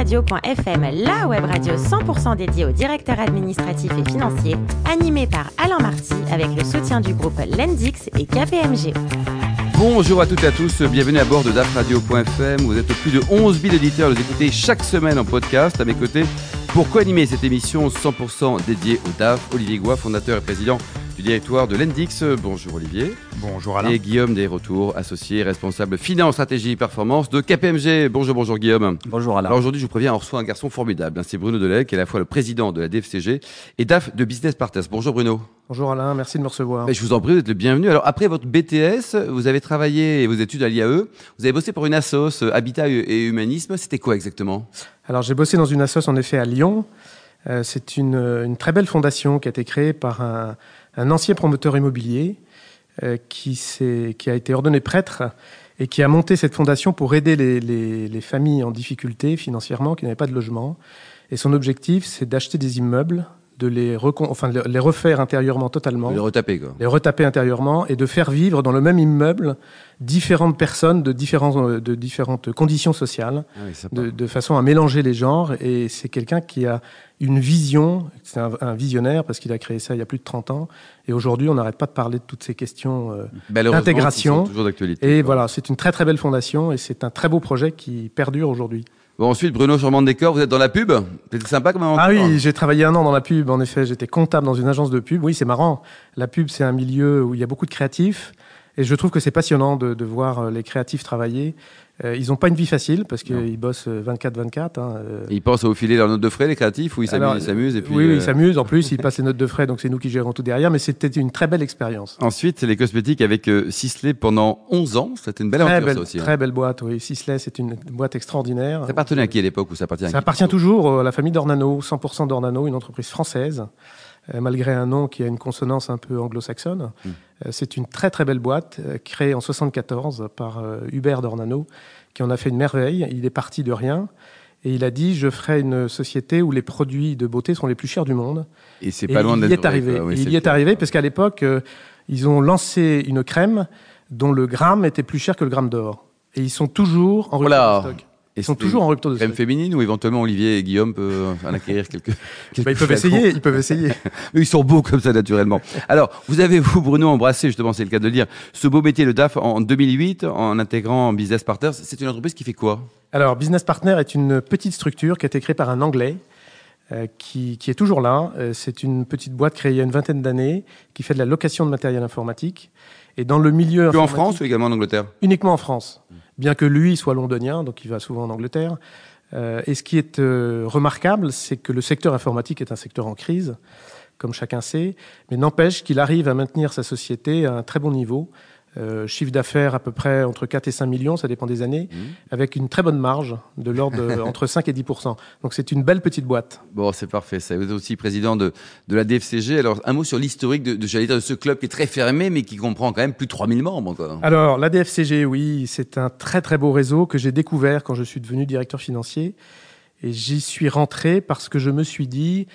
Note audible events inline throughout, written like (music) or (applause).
la web radio 100% dédiée aux directeurs administratifs et financiers, animée par Alain Marty avec le soutien du groupe Lendix et KPMG. Bonjour à toutes et à tous, bienvenue à bord de dafradio.fm. Vous êtes plus de 11 000 auditeurs, vous écoutez chaque semaine en podcast. À mes côtés, pour co-animer cette émission 100% dédiée au DAF, Olivier Goua, fondateur et président du directoire de l'Endix. Bonjour Olivier. Bonjour Alain. Et Guillaume Desretours, associé responsable finance, stratégie et performance de KPMG. Bonjour, bonjour Guillaume. Bonjour Alain. Alors aujourd'hui, je vous préviens, on reçoit un garçon formidable. C'est Bruno Delay, qui est à la fois le président de la DFCG et DAF de Business Partners. Bonjour Bruno. Bonjour Alain, merci de me recevoir. je vous en prie, vous êtes le bienvenu. Alors après votre BTS, vous avez travaillé vos études à l'IAE, vous avez bossé pour une assoce Habitat et Humanisme. C'était quoi exactement? Alors j'ai bossé dans une assoce en effet à Lyon. Euh, c'est une, une, très belle fondation qui a été créée par un, un ancien promoteur immobilier euh, qui, qui, a été ordonné prêtre et qui a monté cette fondation pour aider les, les, les familles en difficulté financièrement qui n'avaient pas de logement. Et son objectif, c'est d'acheter des immeubles de les, enfin, les refaire intérieurement totalement. Les retaper, quoi. Les retaper intérieurement et de faire vivre dans le même immeuble différentes personnes de, différents, euh, de différentes conditions sociales, ah oui, de, de, façon à mélanger les genres. Et c'est quelqu'un qui a une vision, c'est un, un, visionnaire parce qu'il a créé ça il y a plus de 30 ans. Et aujourd'hui, on n'arrête pas de parler de toutes ces questions euh, d'intégration. Et quoi. voilà, c'est une très très belle fondation et c'est un très beau projet qui perdure aujourd'hui. Bon, ensuite, Bruno de Décor, vous êtes dans la pub C'était sympa comme Ah oui, j'ai travaillé un an dans la pub, en effet. J'étais comptable dans une agence de pub. Oui, c'est marrant. La pub, c'est un milieu où il y a beaucoup de créatifs. Et je trouve que c'est passionnant de, de, voir les créatifs travailler. Euh, ils n'ont pas une vie facile parce qu'ils bossent 24-24. Hein, euh. Ils pensent au filer leurs notes de frais, les créatifs, ou ils s'amusent et puis Oui, euh... ils s'amusent. En plus, (laughs) ils passent les notes de frais, donc c'est nous qui gérons tout derrière. Mais c'était une très belle expérience. Ensuite, les cosmétiques avec euh, Sisley pendant 11 ans. C'était une belle très aventure, belle, ça aussi. Très hein. belle boîte, oui. Sisley, c'est une boîte extraordinaire. Ça appartenait à qui à l'époque ou ça appartient à Ça appartient toujours à la famille Dornano, 100% Dornano, une entreprise française malgré un nom qui a une consonance un peu anglo-saxonne. Hmm. Mmh. C'est une très très belle boîte créée en 74 par Hubert Dornano, qui en a fait une merveille. Il est parti de rien. Et il a dit, je ferai une société où les produits de beauté sont les plus chers du monde. Et c'est pas loin d'être Il y est arrivé. Quoi, oui, il y est arrivé parce qu'à l'époque, euh, ils ont lancé une crème dont le gramme était plus cher que le gramme d'or. Et ils sont toujours en voilà. stock. Ils sont toujours en rupture de crème féminine ou éventuellement Olivier et Guillaume peuvent en acquérir quelques. quelques bah, ils peuvent essayer, ils peuvent essayer. (laughs) Mais ils sont beaux comme ça naturellement. Alors, vous avez vous Bruno embrassé justement, c'est le cas de le dire, ce beau métier le DAF en 2008 en intégrant Business Partners. C'est une entreprise qui fait quoi? Alors, Business Partner est une petite structure qui a été créée par un Anglais. Euh, qui, qui, est toujours là. Euh, c'est une petite boîte créée il y a une vingtaine d'années qui fait de la location de matériel informatique. Et dans le milieu. Que en France ou également en Angleterre? Uniquement en France bien que lui soit londonien, donc il va souvent en Angleterre. Euh, et ce qui est euh, remarquable, c'est que le secteur informatique est un secteur en crise, comme chacun sait, mais n'empêche qu'il arrive à maintenir sa société à un très bon niveau. Euh, chiffre d'affaires à peu près entre 4 et 5 millions, ça dépend des années, mmh. avec une très bonne marge de l'ordre (laughs) entre 5 et 10 Donc c'est une belle petite boîte. Bon, c'est parfait. Ça. Vous êtes aussi président de, de la DFCG. Alors un mot sur l'historique de, de, dire, de ce club qui est très fermé, mais qui comprend quand même plus de 3000 membres. Quoi. Alors la DFCG, oui, c'est un très très beau réseau que j'ai découvert quand je suis devenu directeur financier. Et j'y suis rentré parce que je me suis dit,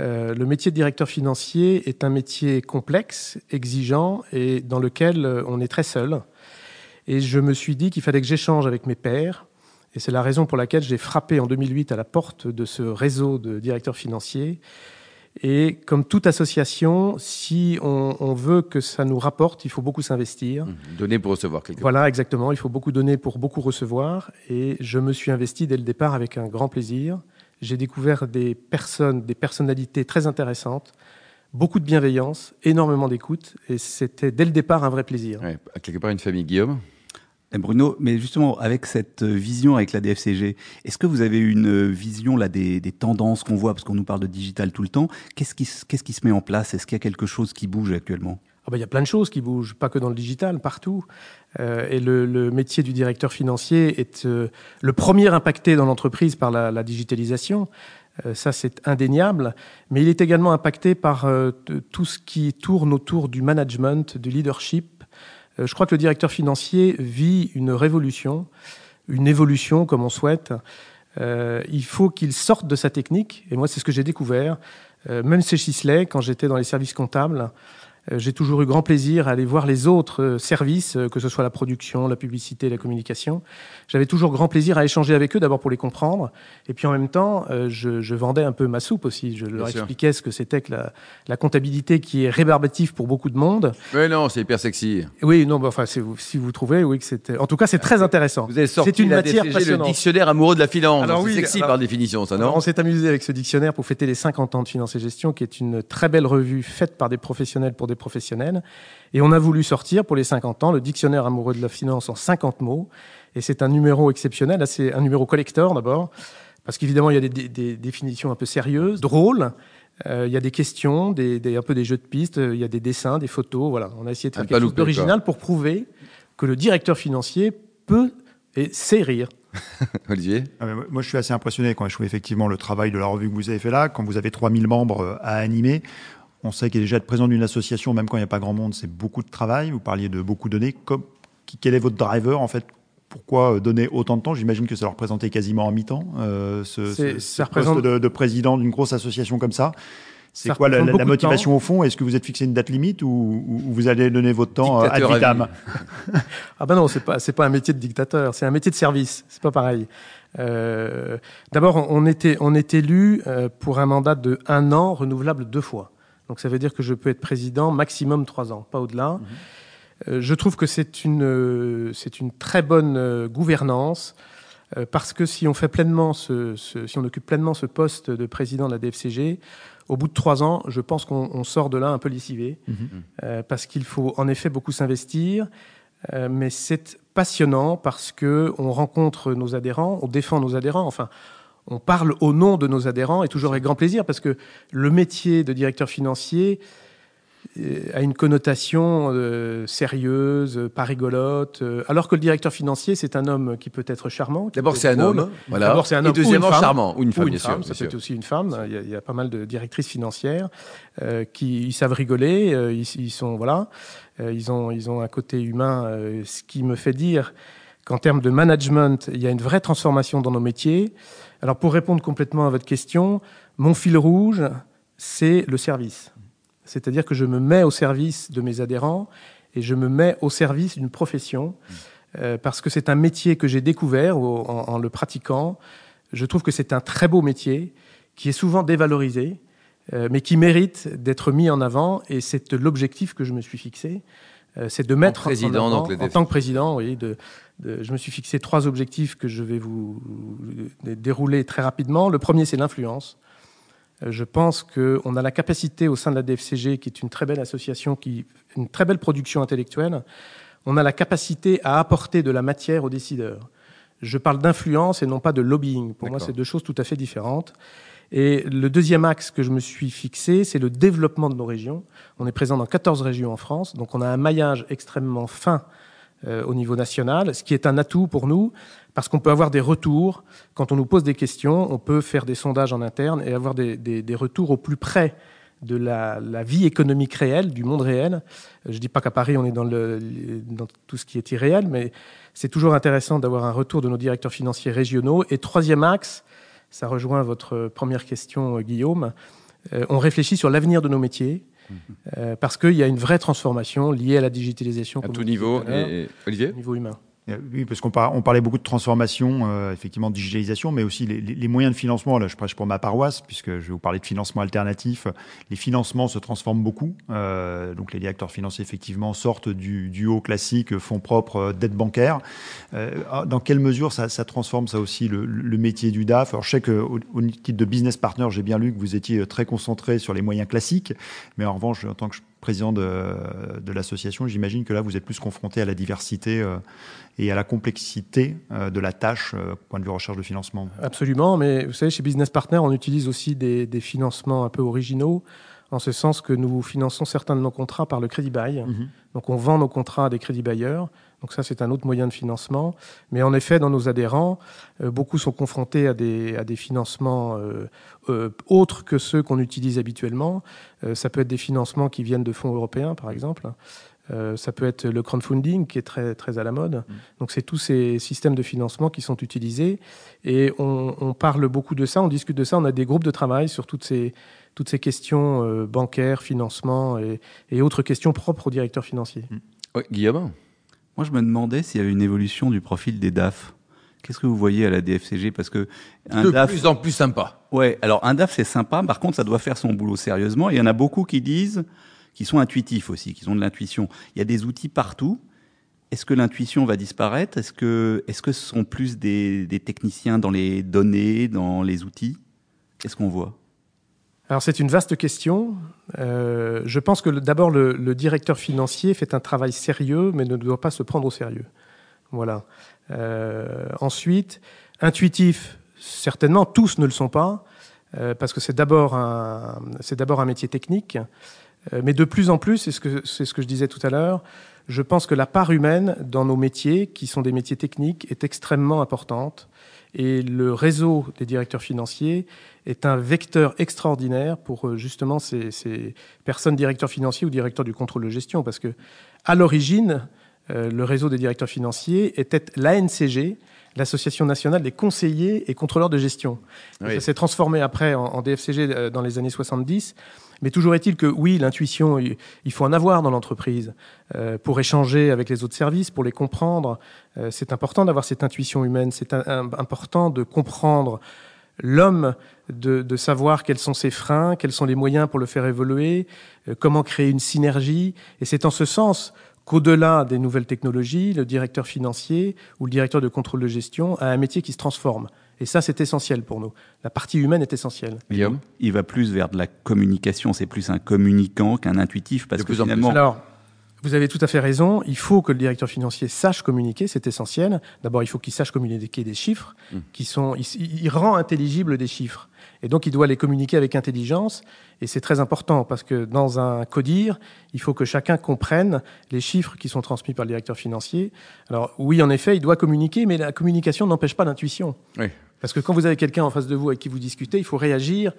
euh, le métier de directeur financier est un métier complexe, exigeant et dans lequel euh, on est très seul. Et je me suis dit qu'il fallait que j'échange avec mes pairs. Et c'est la raison pour laquelle j'ai frappé en 2008 à la porte de ce réseau de directeurs financiers. Et comme toute association, si on, on veut que ça nous rapporte, il faut beaucoup s'investir. Mmh, donner pour recevoir quelque Voilà, part. exactement. Il faut beaucoup donner pour beaucoup recevoir. Et je me suis investi dès le départ avec un grand plaisir j'ai découvert des personnes, des personnalités très intéressantes, beaucoup de bienveillance, énormément d'écoute, et c'était dès le départ un vrai plaisir. Ouais, quelque part une famille Guillaume? Et Bruno, mais justement avec cette vision avec la DFCG, est-ce que vous avez une vision là des, des tendances qu'on voit? Parce qu'on nous parle de digital tout le temps Qu'est-ce qui, qu'est-ce qui se met en place? Est-ce qu'il y a quelque chose qui bouge actuellement? Ah ben, il y a plein de choses qui bougent, pas que dans le digital, partout. Euh, et le, le, métier du directeur financier est euh, le premier impacté dans l'entreprise par la, la digitalisation. Euh, ça, c'est indéniable. Mais il est également impacté par euh, tout ce qui tourne autour du management, du leadership. Euh, je crois que le directeur financier vit une révolution, une évolution, comme on souhaite. Il faut qu'il sorte de sa technique. Et moi, c'est ce que j'ai découvert. même chez Chisley, quand j'étais dans les services comptables, j'ai toujours eu grand plaisir à aller voir les autres euh, services, euh, que ce soit la production, la publicité, la communication. J'avais toujours grand plaisir à échanger avec eux, d'abord pour les comprendre, et puis en même temps, je, je, vendais un peu ma soupe aussi. Je leur expliquais ce que c'était que la, la, comptabilité qui est rébarbative pour beaucoup de monde. Oui, non, c'est hyper sexy. Oui, non, bah, enfin, si vous trouvez, oui, que c'était. En tout cas, c'est très intéressant. Vous avez sorti c'est une matière le dictionnaire amoureux de la finance. Alors, oui, sexy par définition, ça, non? On s'est amusé avec ce dictionnaire pour fêter les 50 ans de finance et gestion, qui est une très belle revue faite par des professionnels pour des professionnels. Et on a voulu sortir pour les 50 ans le dictionnaire amoureux de la finance en 50 mots. Et c'est un numéro exceptionnel, c'est un numéro collector d'abord, parce qu'évidemment il y a des, définitions un peu sérieuses, drôles. Euh, il y a des questions, des, un peu des jeux de pistes, il y a des dessins, des photos. Voilà, on a essayé de faire quelque chose d'original pour prouver que le directeur financier peut et sait rire. (laughs) Olivier? Ah, Moi, je suis assez impressionné quand je trouve effectivement le travail de la revue que vous avez fait là. Quand vous avez 3000 membres euh, à animer, on sait qu'il est déjà être présent d'une association, même quand il n'y a pas grand monde, c'est beaucoup de travail. Vous parliez de beaucoup donner. Comme, quel est votre driver en fait? Pourquoi euh, donner autant de temps? J'imagine que ça leur représentait quasiment en mi-temps, euh, ce, ce, poste de, président d'une grosse association comme ça. C'est quoi la, motivation au fond? Est-ce que vous êtes fixé une date limite ou, vous allez donner votre temps à vitam (laughs) Ah ben non, c'est pas c'est pas un métier de dictateur, c'est un métier de service. C'est pas pareil. Euh, D'abord, on était on est élu euh, pour un mandat de un an renouvelable deux fois. Donc ça veut dire que je peux être président maximum trois ans, pas au-delà. Mhm. Euh, je trouve que c'est une, euh, c'est une très bonne euh, gouvernance parce que si on fait pleinement ce, si on occupe pleinement ce poste de président de la DFCG, au bout de trois ans, je pense qu'on sort de là un peu lessivé mhm. parce qu'il faut en effet beaucoup s'investir. mais c'est passionnant parce que on rencontre nos adhérents, on défend nos adhérents. Enfin, on parle au nom de nos adhérents et toujours avec grand plaisir parce que le métier de directeur financier euh, a une connotation euh, sérieuse, pas rigolote, euh, alors que le directeur financier, c'est un homme qui peut être charmant. D'abord, c'est un homme. Voilà. D'abord, c'est un homme. Et deuxièmement, charmant. Ou une femme, bien sûr, Ça peut être aussi une femme. Il y, a, pas mal de directrices financières qui ils savent rigoler. Ils, ils, sont, voilà. ils, ont, ils ont un côté humain, ce qui me fait dire qu'en termes de management, il y a une vraie transformation dans nos métiers. Alors pour répondre complètement à votre question, mon fil rouge, c'est le service. C'est-à-dire que je me mets au service de mes adhérents et je me mets au service d'une profession euh, parce que c'est un métier que j'ai découvert en, le pratiquant. Je trouve que c'est un très beau métier qui est souvent dévalorisé, euh, mais qui mérite d'être mis en avant et c'est l'objectif que je me suis fixé. Euh, c'est de mettre en, président, en, en tant que président, oui, de, je me suis fixé trois objectifs que je vais vous dérouler très rapidement. Le premier, c'est l'influence. Euh, je pense qu'on a la capacité au sein de la DFCG, qui est une très belle association, qui une très belle production intellectuelle, on a la capacité à apporter de la matière aux décideurs. Je parle d'influence et non pas de lobbying. Pour moi, c'est deux choses tout à fait différentes. Et le deuxième axe que je me suis fixé, c'est le développement de nos régions. On est présent dans 14 régions en France, donc on a un maillage extrêmement fin euh, au niveau national, ce qui est un atout pour nous, parce qu'on peut avoir des retours. Quand on nous pose des questions, on peut faire des sondages en interne et avoir des, des, des retours au plus près de la, la, vie économique réelle, du monde réel. Je ne dis pas qu'à Paris, on est dans, le, dans tout ce qui est irréel, mais c'est toujours intéressant d'avoir un retour de nos directeurs financiers régionaux. Et troisième axe, ça rejoint votre première question, Guillaume, euh, on réfléchit sur l'avenir de nos métiers. Euh, parce qu'il y a une vraie transformation liée à la digitalisation. À tout niveau. Et, Olivier Au niveau humain. Euh, oui, parce qu'on on parlait beaucoup de transformation, euh, effectivement, de digitalisation, mais aussi les, moyens de financement. Là, je prêche pour ma paroisse, puisque je vais vous parler de financement alternatif. Les financements se transforment beaucoup. Euh, donc, les directeurs financiers, effectivement, sortent du, du haut classique, fonds propres, dette bancaire. Euh, dans quelle mesure ça, transforme, ça aussi, le, le, métier du DAF? Alors, je sais qu'au au titre de business partner, j'ai bien lu que vous étiez très concentré sur les moyens classiques, mais en revanche, en tant que président de, de l'association, j'imagine que là, vous êtes plus confronté à la diversité euh, et à la complexité euh, de la tâche, euh, point de vue recherche de financement. Absolument, mais vous savez, chez Business Partner, on utilise aussi des, des financements un peu originaux, en ce sens que nous finançons certains de nos contrats par le crédit bail. Mm-hmm. Donc on vend nos contrats à des crédits bailleurs donc ça, c'est un autre moyen de financement. Mais en effet, dans nos adhérents, euh, beaucoup sont confrontés à des, à des financements euh, euh, autres que ceux qu'on utilise habituellement. ça peut être des financements qui viennent de fonds européens, par exemple. ça peut être le crowdfunding qui est très, très à la mode. Mmh. Donc c'est tous ces systèmes de financement qui sont utilisés. Et on, on, parle beaucoup de ça, on discute de ça. On a des groupes de travail sur toutes ces toutes ces questions bancaires, financement et, et, autres questions propres au directeur financier. Ouais, Guillaume? Moi, je me demandais s'il y avait une évolution du profil des DAF. Qu'est-ce que vous voyez à la DFCG Parce que un de DAF, plus en plus sympa. Ouais, alors un DAF c'est sympa. Par contre, ça doit faire son boulot sérieusement. Il y en a beaucoup qui disent, qui sont intuitifs aussi, qui ont de l'intuition. Il y a des outils partout. Est-ce que l'intuition va disparaître? Est-ce que, est-ce que ce sont plus des, des techniciens dans les données, dans les outils? Qu'est-ce qu'on voit? Alors c'est une vaste question. Euh, je pense que d'abord le, directeur financier fait un travail sérieux, mais ne doit pas se prendre au sérieux. Voilà. Euh, ensuite, intuitif, certainement, tous ne le sont pas, euh, parce que c'est d'abord un, c'est d'abord un métier technique. Mais de plus en plus, c'est ce que c'est ce que je disais tout à l'heure. Je pense que la part humaine dans nos métiers, qui sont des métiers techniques, est extrêmement importante. Et le réseau des directeurs financiers est un vecteur extraordinaire pour euh, justement ces, ces, personnes directeurs financiers ou directeurs du contrôle de gestion, parce que à l'origine, euh, le réseau des directeurs financiers était l'ANCG, l'Association nationale des conseillers et contrôleurs de gestion. Oui. Ça s'est transformé après en, en, DFCG euh, dans les années 70. Mais toujours est-il que oui, l'intuition, il faut en avoir dans l'entreprise euh, pour échanger avec les autres services, pour les comprendre. Euh, c'est important d'avoir cette intuition humaine. C'est important de comprendre l'homme, de, de, savoir quels sont ses freins, quels sont les moyens pour le faire évoluer, euh, comment créer une synergie. Et c'est en ce sens qu'au-delà des nouvelles technologies, le directeur financier ou le directeur de contrôle de gestion a un métier qui se transforme. Et ça, c'est essentiel pour nous. La partie humaine est essentielle. Guillaume Il va plus vers de la communication. C'est plus un communicant qu'un intuitif. Parce de que finalement... Alors, vous avez tout à fait raison. Il faut que le directeur financier sache communiquer, c'est essentiel. D'abord, il faut qu'il sache communiquer des chiffres, mmh. qui sont, il, il, rend intelligible des chiffres. Et donc, il doit les communiquer avec intelligence. Et c'est très important parce que dans un CODIR, il faut que chacun comprenne les chiffres qui sont transmis par le directeur financier. Alors, oui, en effet, il doit communiquer, mais la communication n'empêche pas l'intuition. Oui. Parce que quand vous avez quelqu'un en face de vous avec qui vous discutez, il faut réagir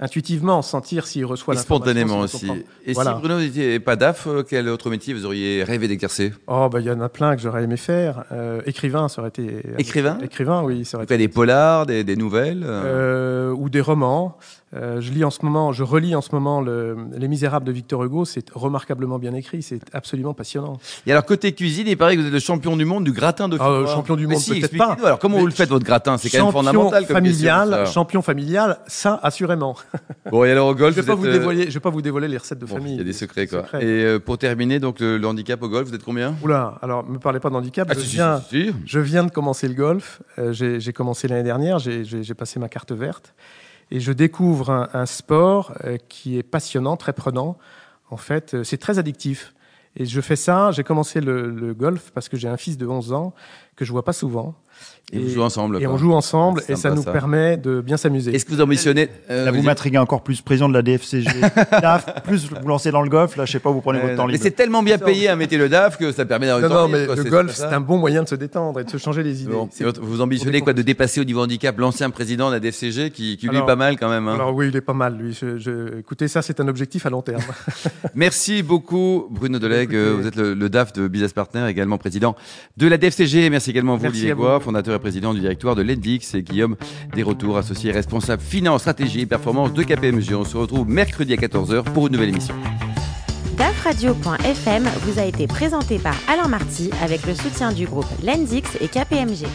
intuitivement, sentir s'il reçoit Et spontanément aussi. Et voilà. si Bruno n'était pas DAF, quel autre métier vous auriez rêvé d'exercer? Oh, bah, il y en a plein que j'aurais aimé faire. Euh, écrivain, ça aurait été. Écrivain? Écrivain, oui. Ça aurait été... des polars, des, des nouvelles euh... Ou des romans. Euh, je lis en ce moment, je relis en ce moment le, Les Misérables de Victor Hugo. C'est remarquablement bien écrit. C'est absolument passionnant. Et alors côté cuisine, il paraît que vous êtes le champion du monde du gratin de. Ah, champion du monde, si, peut-être pas. Alors comment vous le faites votre gratin? C'est quand même fondamental. Comme familial, question, champion familial, ça assurément. (laughs) Bon et alors au golf, je vais pas vous, vous êtes, dévoiler, je vais pas vous dévoiler les recettes de bon, famille. Il y a des secrets quoi. Secrets. Et euh, pour terminer, donc le, le, handicap au golf, vous êtes combien? Oula, alors me parlez pas de handicap. Ah, je, si, viens, si. je viens de commencer le golf. Euh, J'ai commencé l'année dernière. J'ai passé ma carte verte et je découvre un, sport euh, qui est passionnant, très prenant. En fait, euh, c'est très addictif. Et je fais ça, j'ai commencé le, le, golf parce que j'ai un fils de 11 ans que je vois pas souvent. Et, et vous jouez ensemble. Et quoi. on joue ensemble et ça nous ça. permet de bien s'amuser. Est-ce que vous ambitionnez euh, Là, vous dites- m'intriguez encore plus, président de la DFCG. (laughs) DAF, plus vous lancez dans le golf, là, je sais pas, vous prenez votre Euh, temps mais libre. c'est tellement bien payé à mettre le DAF que ça permet d'avoir Non, du temps non, libre, mais quoi, le golf, c'est un bon moyen de se détendre et de se changer les idées. Bon. Vous ambitionnez quoi de dépasser au niveau handicap l'ancien président de la DFCG qui, qui lui est pas mal quand même. hein. Alors oui, il est pas mal, lui. Je, je- Écoutez, ça, c'est un objectif à long terme. (laughs) Merci beaucoup Bruno Deleg, Écoutez- euh, vous êtes le, le DAF de Business Partner, également président de la DFCG. Merci également à vous Merci Olivier à vous. Goua, fondateur et président du directoire de l'Endix et Guillaume Desretours, associé responsable finance, stratégie et performance de KPMG. On se retrouve mercredi à 14h pour une nouvelle émission. DAFradio.fm vous a été présenté par Alain Marty avec le soutien du groupe Lendix et KPMG.